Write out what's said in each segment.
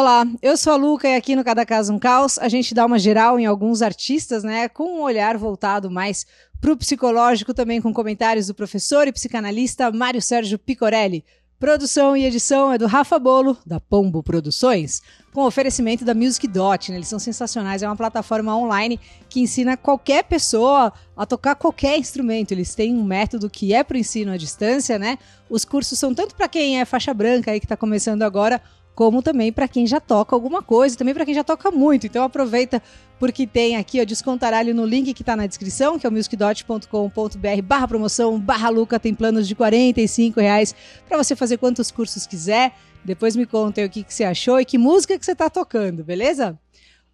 Olá, eu sou a Luca e aqui no Cada Caso um Caos a gente dá uma geral em alguns artistas, né, com um olhar voltado mais pro psicológico, também com comentários do professor e psicanalista Mário Sérgio Picorelli. Produção e edição é do Rafa Bolo, da Pombo Produções, com oferecimento da Music Dot. Né? Eles são sensacionais, é uma plataforma online que ensina qualquer pessoa a tocar qualquer instrumento. Eles têm um método que é para o ensino à distância, né? Os cursos são tanto para quem é faixa branca aí que está começando agora, como também para quem já toca alguma coisa, também para quem já toca muito. Então aproveita porque tem aqui, ó, descontaralho no link que está na descrição, que é o musicdot.com.br barra promoção, barra Luca, tem planos de 45 reais para você fazer quantos cursos quiser. Depois me conta aí o que, que você achou e que música que você está tocando, beleza?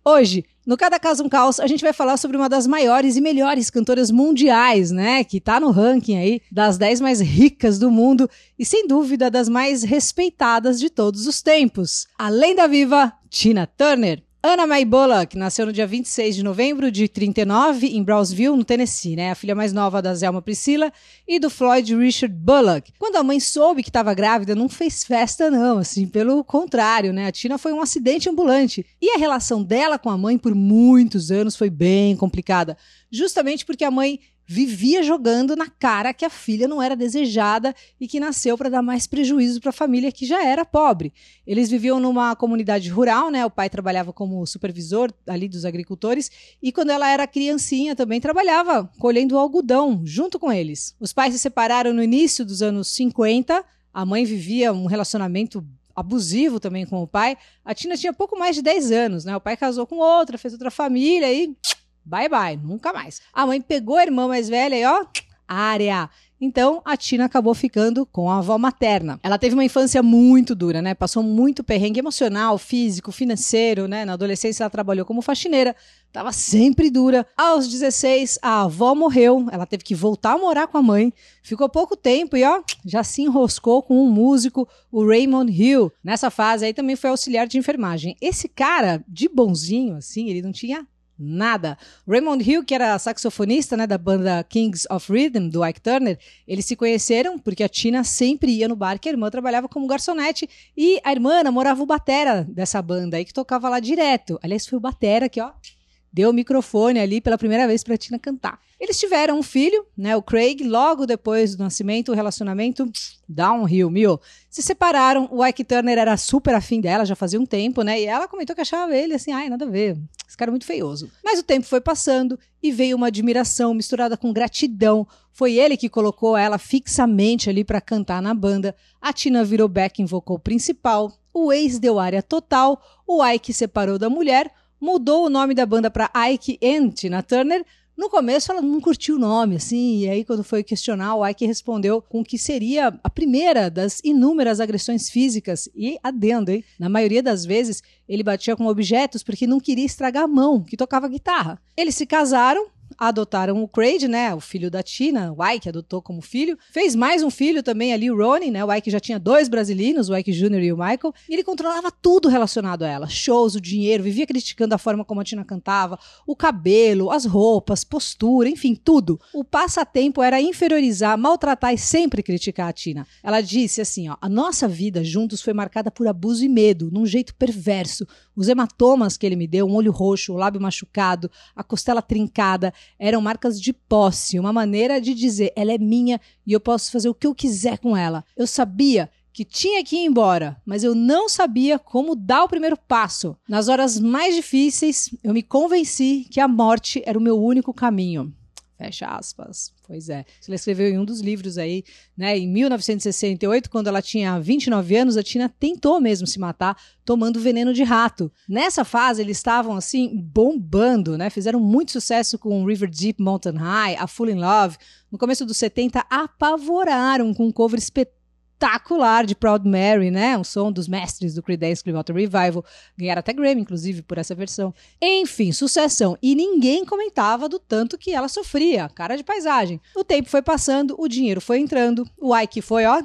Hoje, no Cada Caso um Caos, a gente vai falar sobre uma das maiores e melhores cantoras mundiais, né? Que tá no ranking aí das 10 mais ricas do mundo e, sem dúvida, das mais respeitadas de todos os tempos. Além da viva, Tina Turner. Anna May Bullock nasceu no dia 26 de novembro de 39 em Brownsville, no Tennessee, né? A filha mais nova da Zelma Priscilla e do Floyd Richard Bullock. Quando a mãe soube que estava grávida, não fez festa não, assim, pelo contrário, né? A Tina foi um acidente ambulante. E a relação dela com a mãe por muitos anos foi bem complicada, justamente porque a mãe vivia jogando na cara que a filha não era desejada e que nasceu para dar mais prejuízo para a família que já era pobre. Eles viviam numa comunidade rural, né? O pai trabalhava como supervisor ali dos agricultores e quando ela era criancinha também trabalhava colhendo algodão junto com eles. Os pais se separaram no início dos anos 50. A mãe vivia um relacionamento abusivo também com o pai. A Tina tinha pouco mais de 10 anos, né? O pai casou com outra, fez outra família e Bye bye, nunca mais. A mãe pegou a irmã mais velha e ó, área. Então a Tina acabou ficando com a avó materna. Ela teve uma infância muito dura, né? Passou muito perrengue emocional, físico, financeiro, né? Na adolescência ela trabalhou como faxineira, estava sempre dura. Aos 16, a avó morreu, ela teve que voltar a morar com a mãe. Ficou pouco tempo e ó, já se enroscou com um músico, o Raymond Hill. Nessa fase aí também foi auxiliar de enfermagem. Esse cara, de bonzinho assim, ele não tinha Nada. Raymond Hill, que era saxofonista né, da banda Kings of Rhythm, do Ike Turner, eles se conheceram porque a Tina sempre ia no bar que a irmã trabalhava como garçonete e a irmã namorava o batera dessa banda aí que tocava lá direto. Aliás, foi o batera que, ó, deu o microfone ali pela primeira vez para Tina cantar. Eles tiveram um filho, né, o Craig, logo depois do nascimento, o relacionamento downhill, mil. Se separaram, o Ike Turner era super afim dela, já fazia um tempo, né, e ela comentou que achava ele assim, ai, nada a ver, esse cara é muito feioso. Mas o tempo foi passando e veio uma admiração misturada com gratidão. Foi ele que colocou ela fixamente ali para cantar na banda. A Tina virou backing vocal principal, o ex deu área total, o Ike separou da mulher, mudou o nome da banda para Ike and Tina Turner, no começo ela não curtiu o nome, assim, e aí quando foi questionar, o Ike respondeu com que seria a primeira das inúmeras agressões físicas, e adendo, hein? Na maioria das vezes, ele batia com objetos porque não queria estragar a mão, que tocava guitarra. Eles se casaram, adotaram o Craig, né, o filho da Tina, o Ike adotou como filho. Fez mais um filho também ali, o Ronnie, né, o Ike já tinha dois brasileiros, o Ike Jr. e o Michael, e ele controlava tudo relacionado a ela, shows, o dinheiro, vivia criticando a forma como a Tina cantava, o cabelo, as roupas, postura, enfim, tudo. O passatempo era inferiorizar, maltratar e sempre criticar a Tina. Ela disse assim, ó, a nossa vida juntos foi marcada por abuso e medo, num jeito perverso. Os hematomas que ele me deu, um olho roxo, o lábio machucado, a costela trincada, eram marcas de posse, uma maneira de dizer ela é minha e eu posso fazer o que eu quiser com ela. Eu sabia que tinha que ir embora, mas eu não sabia como dar o primeiro passo. Nas horas mais difíceis, eu me convenci que a morte era o meu único caminho. Fecha aspas. Pois é. Ela escreveu em um dos livros aí, né? Em 1968, quando ela tinha 29 anos, a Tina tentou mesmo se matar tomando veneno de rato. Nessa fase, eles estavam assim bombando, né? Fizeram muito sucesso com River Deep Mountain High, A Full in Love. No começo dos 70, apavoraram com um cover espetacular espetacular de Proud Mary, né? Um som dos mestres do Creedence Clearwater Revival. Ganharam até Grammy, inclusive, por essa versão. Enfim, sucessão. E ninguém comentava do tanto que ela sofria. Cara de paisagem. O tempo foi passando, o dinheiro foi entrando, o Ike foi, ó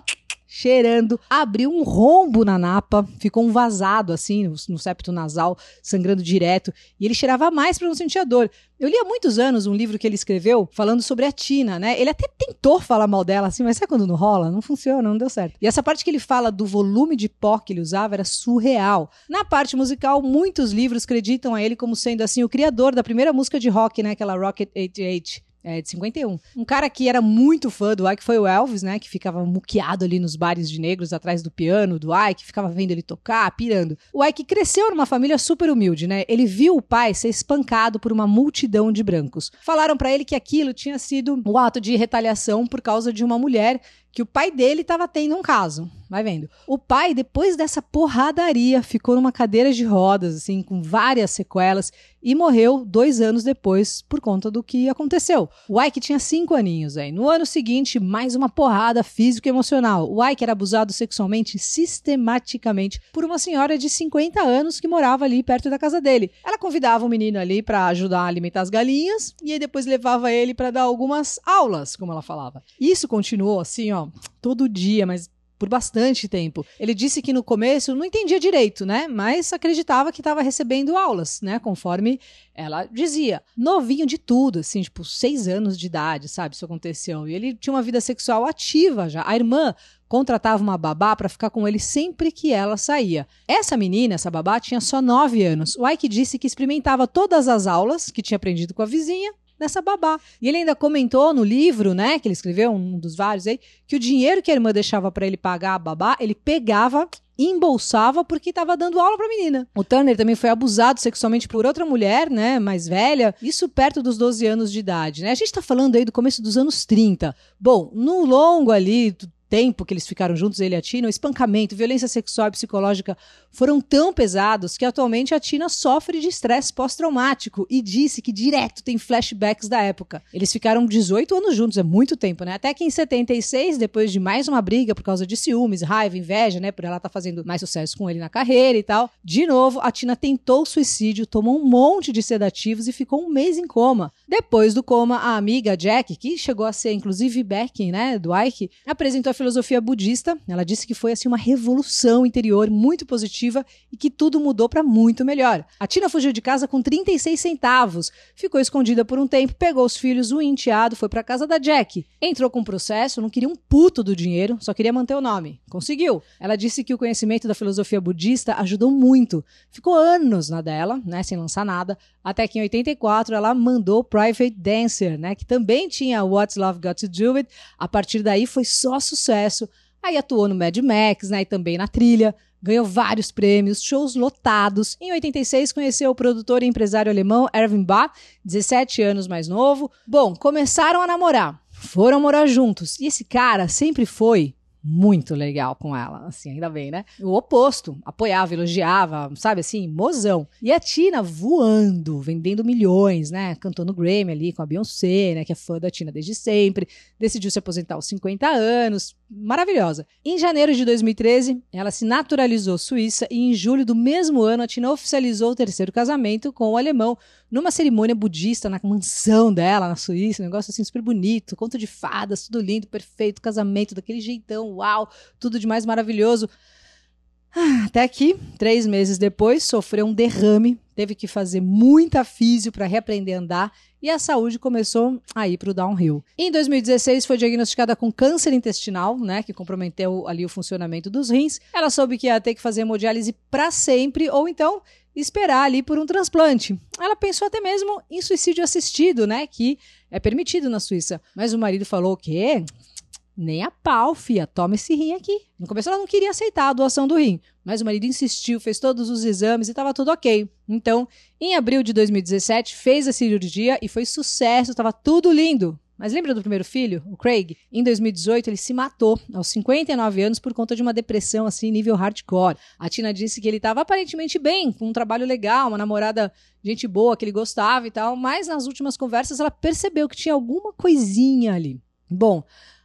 cheirando, abriu um rombo na napa, ficou um vazado assim no, no septo nasal, sangrando direto, e ele cheirava mais para não sentir dor. Eu li há muitos anos um livro que ele escreveu falando sobre a Tina, né? Ele até tentou falar mal dela assim, mas sabe quando não rola? Não funciona, não deu certo. E essa parte que ele fala do volume de pó que ele usava era surreal. Na parte musical, muitos livros acreditam a ele como sendo assim o criador da primeira música de rock, né? Aquela Rocket 88. É, de 51. Um cara que era muito fã do Ike foi o Elvis, né? Que ficava muqueado ali nos bares de negros atrás do piano do Ike, ficava vendo ele tocar, pirando. O Ike cresceu numa família super humilde, né? Ele viu o pai ser espancado por uma multidão de brancos. Falaram para ele que aquilo tinha sido um ato de retaliação por causa de uma mulher que o pai dele estava tendo um caso. Vai vendo. O pai, depois dessa porradaria, ficou numa cadeira de rodas, assim, com várias sequelas, e morreu dois anos depois por conta do que aconteceu. O Ike tinha cinco aninhos aí. No ano seguinte, mais uma porrada física e emocional. O Ike era abusado sexualmente sistematicamente por uma senhora de 50 anos que morava ali perto da casa dele. Ela convidava o menino ali para ajudar a alimentar as galinhas e aí depois levava ele para dar algumas aulas, como ela falava. Isso continuou assim, ó, todo dia, mas por bastante tempo. Ele disse que no começo não entendia direito, né? Mas acreditava que estava recebendo aulas, né? Conforme ela dizia. Novinho de tudo, assim, tipo, seis anos de idade, sabe? Isso aconteceu. E ele tinha uma vida sexual ativa já. A irmã contratava uma babá para ficar com ele sempre que ela saía. Essa menina, essa babá, tinha só nove anos. O Ike disse que experimentava todas as aulas que tinha aprendido com a vizinha nessa babá. E ele ainda comentou no livro, né, que ele escreveu, um dos vários aí, que o dinheiro que a irmã deixava para ele pagar a babá, ele pegava embolsava porque estava dando aula para menina. O Turner também foi abusado sexualmente por outra mulher, né, mais velha, isso perto dos 12 anos de idade, né? A gente está falando aí do começo dos anos 30. Bom, no longo ali tempo que eles ficaram juntos, ele e a Tina, o espancamento, violência sexual e psicológica foram tão pesados que atualmente a Tina sofre de estresse pós-traumático e disse que direto tem flashbacks da época. Eles ficaram 18 anos juntos, é muito tempo, né? Até que em 76, depois de mais uma briga por causa de ciúmes, raiva, inveja, né? Por ela tá fazendo mais sucesso com ele na carreira e tal. De novo, a Tina tentou suicídio, tomou um monte de sedativos e ficou um mês em coma. Depois do coma, a amiga Jack, que chegou a ser inclusive backing, né, do Ike, apresentou a filosofia budista. Ela disse que foi assim uma revolução interior muito positiva e que tudo mudou para muito melhor. A Tina fugiu de casa com 36 centavos, ficou escondida por um tempo, pegou os filhos, o enteado, foi para casa da Jack. Entrou com um processo, não queria um puto do dinheiro, só queria manter o nome. Conseguiu. Ela disse que o conhecimento da filosofia budista ajudou muito. Ficou anos na dela, né, sem lançar nada, até que em 84 ela mandou Private Dancer, né, que também tinha What's Love Got to Do It. A partir daí foi só sucesso. Aí atuou no Mad Max, né, e também na trilha. Ganhou vários prêmios, shows lotados. Em 86 conheceu o produtor e empresário alemão Erwin Bach, 17 anos mais novo. Bom, começaram a namorar. Foram morar juntos. E esse cara sempre foi muito legal com ela, assim, ainda bem, né? O oposto, apoiava, elogiava, sabe assim, mozão. E a Tina voando, vendendo milhões, né? Cantando Grammy ali com a Beyoncé, né? Que é fã da Tina desde sempre. Decidiu se aposentar aos 50 anos, maravilhosa. Em janeiro de 2013, ela se naturalizou suíça e em julho do mesmo ano a Tina oficializou o terceiro casamento com o alemão numa cerimônia budista na mansão dela, na Suíça, um negócio assim super bonito, conto de fadas, tudo lindo, perfeito, casamento daquele jeitão, uau, tudo de mais maravilhoso. Ah, até que, três meses depois, sofreu um derrame, teve que fazer muita físio para reaprender a andar e a saúde começou a ir para o downhill. Em 2016, foi diagnosticada com câncer intestinal, né, que comprometeu ali o funcionamento dos rins. Ela soube que ia ter que fazer hemodiálise para sempre ou então esperar ali por um transplante. Ela pensou até mesmo em suicídio assistido, né, que é permitido na Suíça. Mas o marido falou que nem a pau, fia, toma esse rim aqui. No começo ela não queria aceitar a doação do rim, mas o marido insistiu, fez todos os exames e estava tudo ok. Então, em abril de 2017, fez a cirurgia e foi sucesso, estava tudo lindo. Mas lembra do primeiro filho, o Craig? Em 2018, ele se matou aos 59 anos por conta de uma depressão assim, nível hardcore. A Tina disse que ele estava aparentemente bem, com um trabalho legal, uma namorada gente boa que ele gostava e tal, mas nas últimas conversas ela percebeu que tinha alguma coisinha ali. Bom,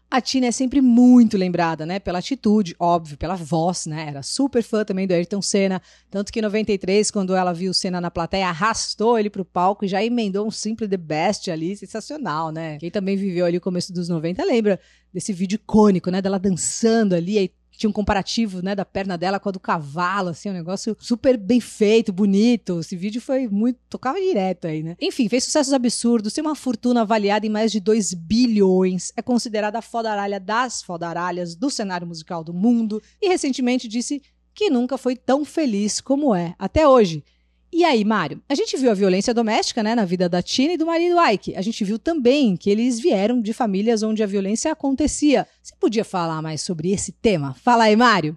A Tina é sempre muito lembrada, né? Pela atitude, óbvio, pela voz, né? Era super fã também do Ayrton Senna. Tanto que em 93, quando ela viu o Senna na plateia, arrastou ele pro palco e já emendou um Simple the Best ali. Sensacional, né? Quem também viveu ali o começo dos 90 lembra desse vídeo icônico, né? Dela dançando ali, aí tinha um comparativo, né, da perna dela com a do cavalo, assim, um negócio super bem feito, bonito. Esse vídeo foi muito. tocava direto aí, né? Enfim, fez sucessos absurdos, tem uma fortuna avaliada em mais de 2 bilhões, é considerada a fodaralha das fodaralhas do cenário musical do mundo e recentemente disse que nunca foi tão feliz como é até hoje. E aí, Mário, a gente viu a violência doméstica né, na vida da Tina e do marido Ike. A gente viu também que eles vieram de famílias onde a violência acontecia. Você podia falar mais sobre esse tema? Fala aí, Mário.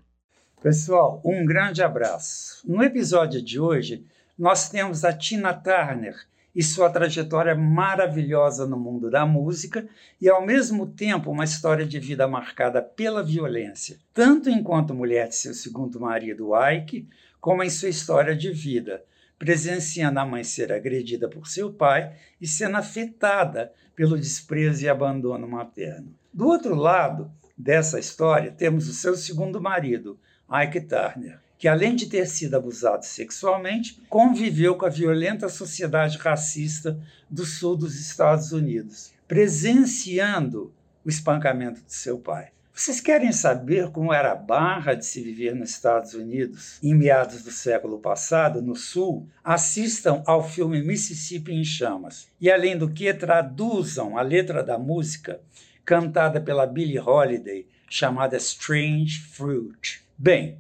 Pessoal, um grande abraço. No episódio de hoje, nós temos a Tina Turner e sua trajetória maravilhosa no mundo da música e, ao mesmo tempo, uma história de vida marcada pela violência, tanto enquanto mulher de seu segundo marido Ike, como em sua história de vida presenciando a mãe ser agredida por seu pai e sendo afetada pelo desprezo e abandono materno. Do outro lado dessa história, temos o seu segundo marido, Ike Turner, que além de ter sido abusado sexualmente, conviveu com a violenta sociedade racista do sul dos Estados Unidos, presenciando o espancamento de seu pai. Vocês querem saber como era a barra de se viver nos Estados Unidos em meados do século passado, no Sul? Assistam ao filme Mississippi em Chamas. E, além do que, traduzam a letra da música cantada pela Billie Holiday, chamada Strange Fruit. Bem,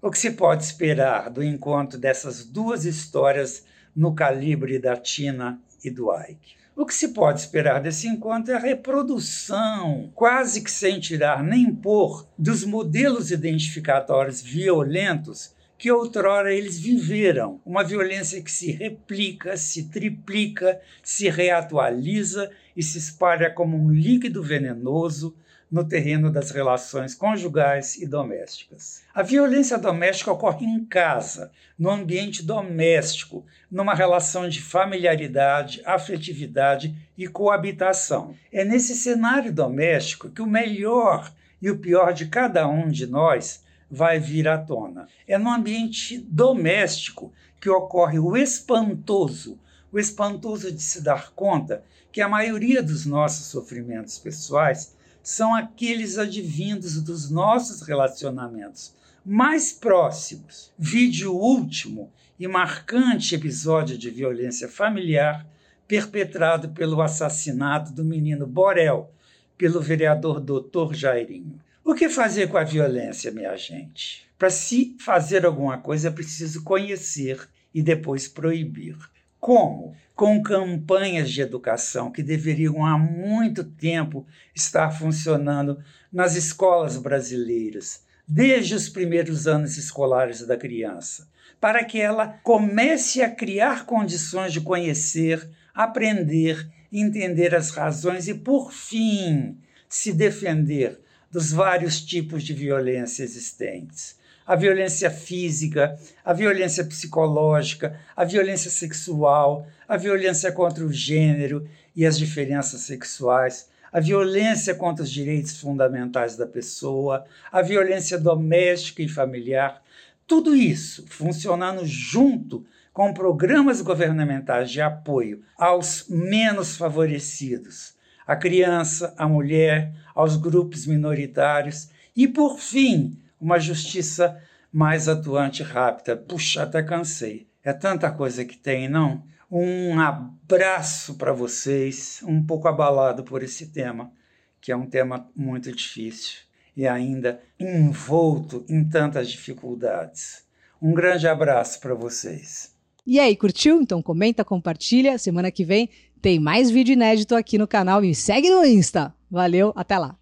o que se pode esperar do encontro dessas duas histórias no calibre da Tina e do Ike? O que se pode esperar desse encontro é a reprodução, quase que sem tirar nem pôr, dos modelos identificatórios violentos que outrora eles viveram. Uma violência que se replica, se triplica, se reatualiza e se espalha como um líquido venenoso no terreno das relações conjugais e domésticas. A violência doméstica ocorre em casa, no ambiente doméstico, numa relação de familiaridade, afetividade e coabitação. É nesse cenário doméstico que o melhor e o pior de cada um de nós vai vir à tona. É no ambiente doméstico que ocorre o espantoso, o espantoso de se dar conta que a maioria dos nossos sofrimentos pessoais são aqueles advindos dos nossos relacionamentos mais próximos. Vídeo último e marcante episódio de violência familiar perpetrado pelo assassinato do menino Borel pelo vereador Dr. Jairinho. O que fazer com a violência, minha gente? Para se fazer alguma coisa é preciso conhecer e depois proibir. Como? Com campanhas de educação que deveriam há muito tempo estar funcionando nas escolas brasileiras, desde os primeiros anos escolares da criança, para que ela comece a criar condições de conhecer, aprender, entender as razões e, por fim, se defender dos vários tipos de violência existentes a violência física, a violência psicológica, a violência sexual, a violência contra o gênero e as diferenças sexuais, a violência contra os direitos fundamentais da pessoa, a violência doméstica e familiar, tudo isso funcionando junto com programas governamentais de apoio aos menos favorecidos, a criança, a mulher, aos grupos minoritários e, por fim, uma justiça mais atuante e rápida. Puxa, até cansei. É tanta coisa que tem, não? Um abraço para vocês, um pouco abalado por esse tema, que é um tema muito difícil e ainda envolto em tantas dificuldades. Um grande abraço para vocês. E aí, curtiu? Então comenta, compartilha. Semana que vem tem mais vídeo inédito aqui no canal. Me segue no Insta. Valeu, até lá.